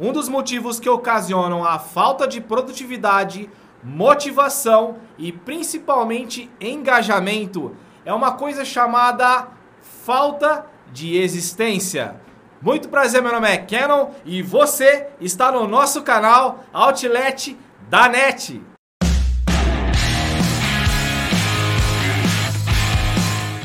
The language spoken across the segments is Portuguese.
Um dos motivos que ocasionam a falta de produtividade, motivação e principalmente engajamento é uma coisa chamada falta de existência. Muito prazer, meu nome é Canon e você está no nosso canal Outlet da NET.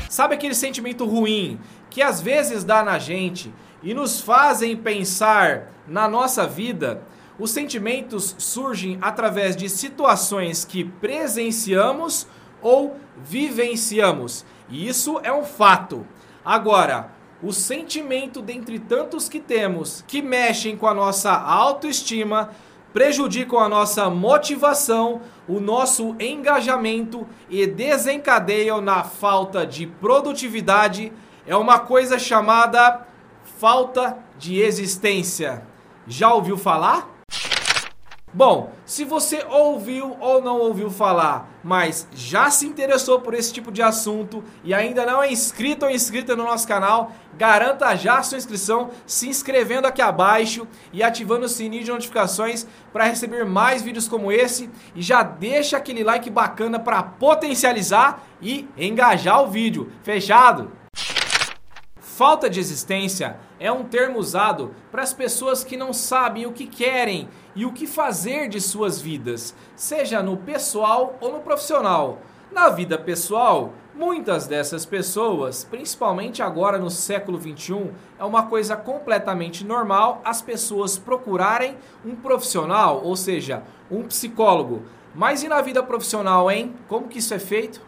Sabe aquele sentimento ruim que às vezes dá na gente e nos fazem pensar na nossa vida? Os sentimentos surgem através de situações que presenciamos ou vivenciamos. E isso é um fato. Agora, o sentimento dentre tantos que temos que mexem com a nossa autoestima, prejudicam a nossa motivação, o nosso engajamento e desencadeiam na falta de produtividade é uma coisa chamada falta de existência. Já ouviu falar? Bom, se você ouviu ou não ouviu falar, mas já se interessou por esse tipo de assunto e ainda não é inscrito ou inscrita no nosso canal, garanta já sua inscrição se inscrevendo aqui abaixo e ativando o sininho de notificações para receber mais vídeos como esse e já deixa aquele like bacana para potencializar e engajar o vídeo. Fechado? Falta de existência é um termo usado para as pessoas que não sabem o que querem e o que fazer de suas vidas, seja no pessoal ou no profissional. Na vida pessoal, muitas dessas pessoas, principalmente agora no século 21, é uma coisa completamente normal as pessoas procurarem um profissional, ou seja, um psicólogo. Mas e na vida profissional, hein? Como que isso é feito?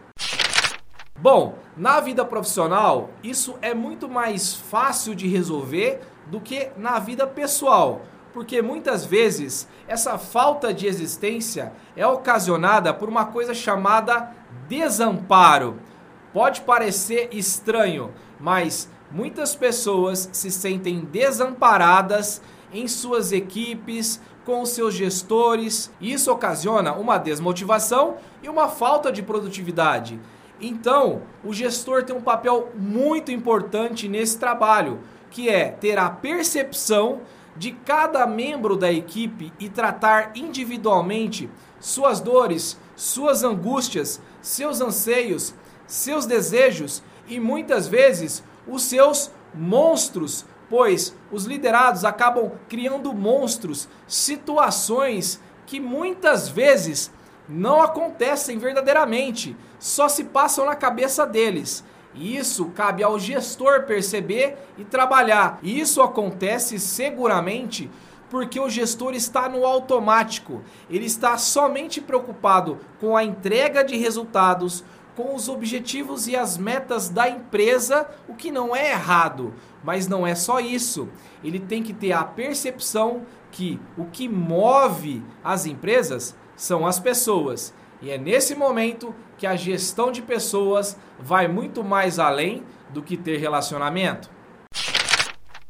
Bom, na vida profissional, isso é muito mais fácil de resolver do que na vida pessoal, porque muitas vezes essa falta de existência é ocasionada por uma coisa chamada desamparo. Pode parecer estranho, mas muitas pessoas se sentem desamparadas em suas equipes, com seus gestores, e isso ocasiona uma desmotivação e uma falta de produtividade. Então, o gestor tem um papel muito importante nesse trabalho, que é ter a percepção de cada membro da equipe e tratar individualmente suas dores, suas angústias, seus anseios, seus desejos e muitas vezes os seus monstros, pois os liderados acabam criando monstros, situações que muitas vezes não acontecem verdadeiramente, só se passam na cabeça deles. E isso cabe ao gestor perceber e trabalhar. E isso acontece seguramente porque o gestor está no automático. Ele está somente preocupado com a entrega de resultados, com os objetivos e as metas da empresa, o que não é errado. Mas não é só isso. Ele tem que ter a percepção que o que move as empresas são as pessoas. E é nesse momento que a gestão de pessoas vai muito mais além do que ter relacionamento.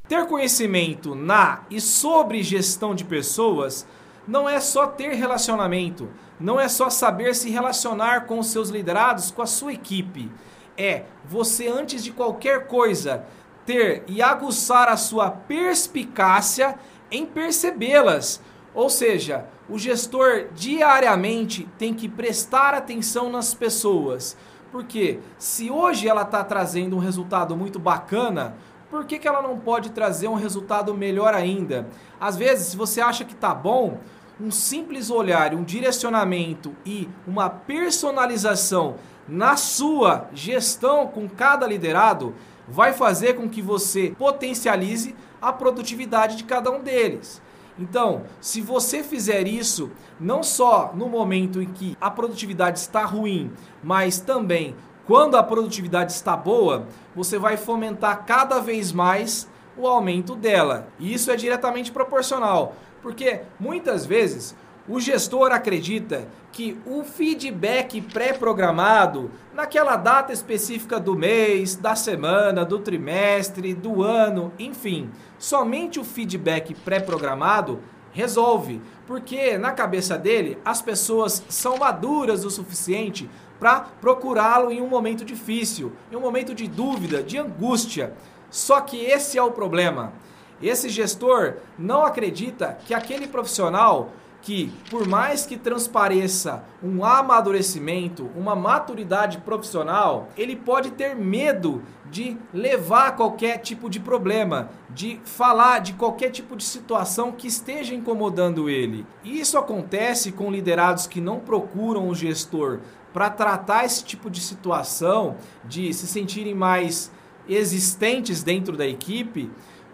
Ter conhecimento na e sobre gestão de pessoas não é só ter relacionamento, não é só saber se relacionar com os seus liderados, com a sua equipe. É você, antes de qualquer coisa, ter e aguçar a sua perspicácia em percebê-las. Ou seja, o gestor diariamente tem que prestar atenção nas pessoas. Porque se hoje ela está trazendo um resultado muito bacana, por que, que ela não pode trazer um resultado melhor ainda? Às vezes, se você acha que está bom, um simples olhar, um direcionamento e uma personalização na sua gestão com cada liderado vai fazer com que você potencialize a produtividade de cada um deles. Então, se você fizer isso, não só no momento em que a produtividade está ruim, mas também quando a produtividade está boa, você vai fomentar cada vez mais o aumento dela. E isso é diretamente proporcional, porque muitas vezes o gestor acredita que o feedback pré-programado, naquela data específica do mês, da semana, do trimestre, do ano, enfim, somente o feedback pré-programado resolve, porque na cabeça dele as pessoas são maduras o suficiente para procurá-lo em um momento difícil, em um momento de dúvida, de angústia. Só que esse é o problema Esse gestor não acredita que aquele profissional que, por mais que transpareça um amadurecimento, uma maturidade profissional, ele pode ter medo de levar qualquer tipo de problema, de falar de qualquer tipo de situação que esteja incomodando ele. E isso acontece com liderados que não procuram o gestor para tratar esse tipo de situação, de se sentirem mais existentes dentro da equipe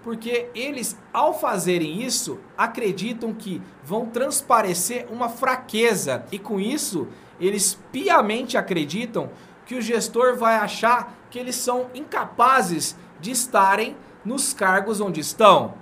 porque eles, ao fazerem isso, acreditam que vão transparecer uma fraqueza e com isso eles piamente acreditam que o gestor vai achar que eles são incapazes de estarem nos cargos onde estão.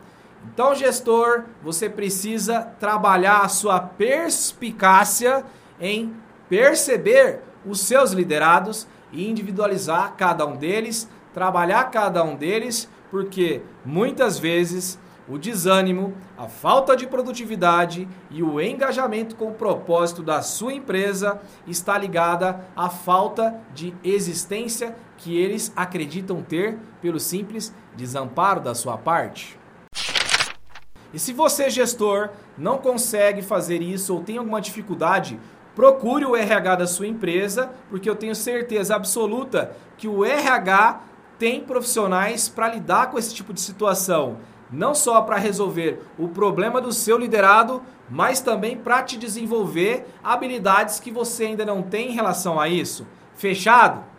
Então, gestor, você precisa trabalhar a sua perspicácia em perceber os seus liderados e individualizar cada um deles, trabalhar cada um deles porque muitas vezes o desânimo, a falta de produtividade e o engajamento com o propósito da sua empresa está ligada à falta de existência que eles acreditam ter pelo simples desamparo da sua parte. E se você, gestor, não consegue fazer isso ou tem alguma dificuldade, procure o RH da sua empresa, porque eu tenho certeza absoluta que o RH tem profissionais para lidar com esse tipo de situação, não só para resolver o problema do seu liderado, mas também para te desenvolver habilidades que você ainda não tem em relação a isso. Fechado?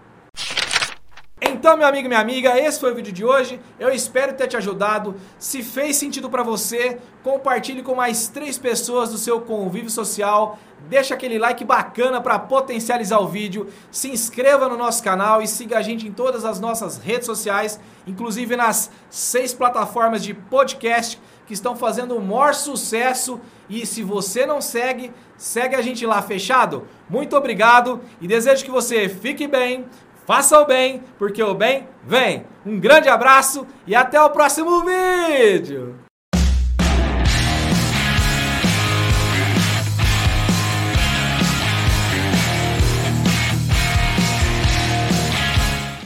Então, meu amigo e minha amiga, esse foi o vídeo de hoje. Eu espero ter te ajudado. Se fez sentido para você, compartilhe com mais três pessoas do seu convívio social. Deixa aquele like bacana para potencializar o vídeo. Se inscreva no nosso canal e siga a gente em todas as nossas redes sociais, inclusive nas seis plataformas de podcast que estão fazendo o maior sucesso. E se você não segue, segue a gente lá, fechado? Muito obrigado e desejo que você fique bem, Faça o bem, porque o bem vem. Um grande abraço e até o próximo vídeo!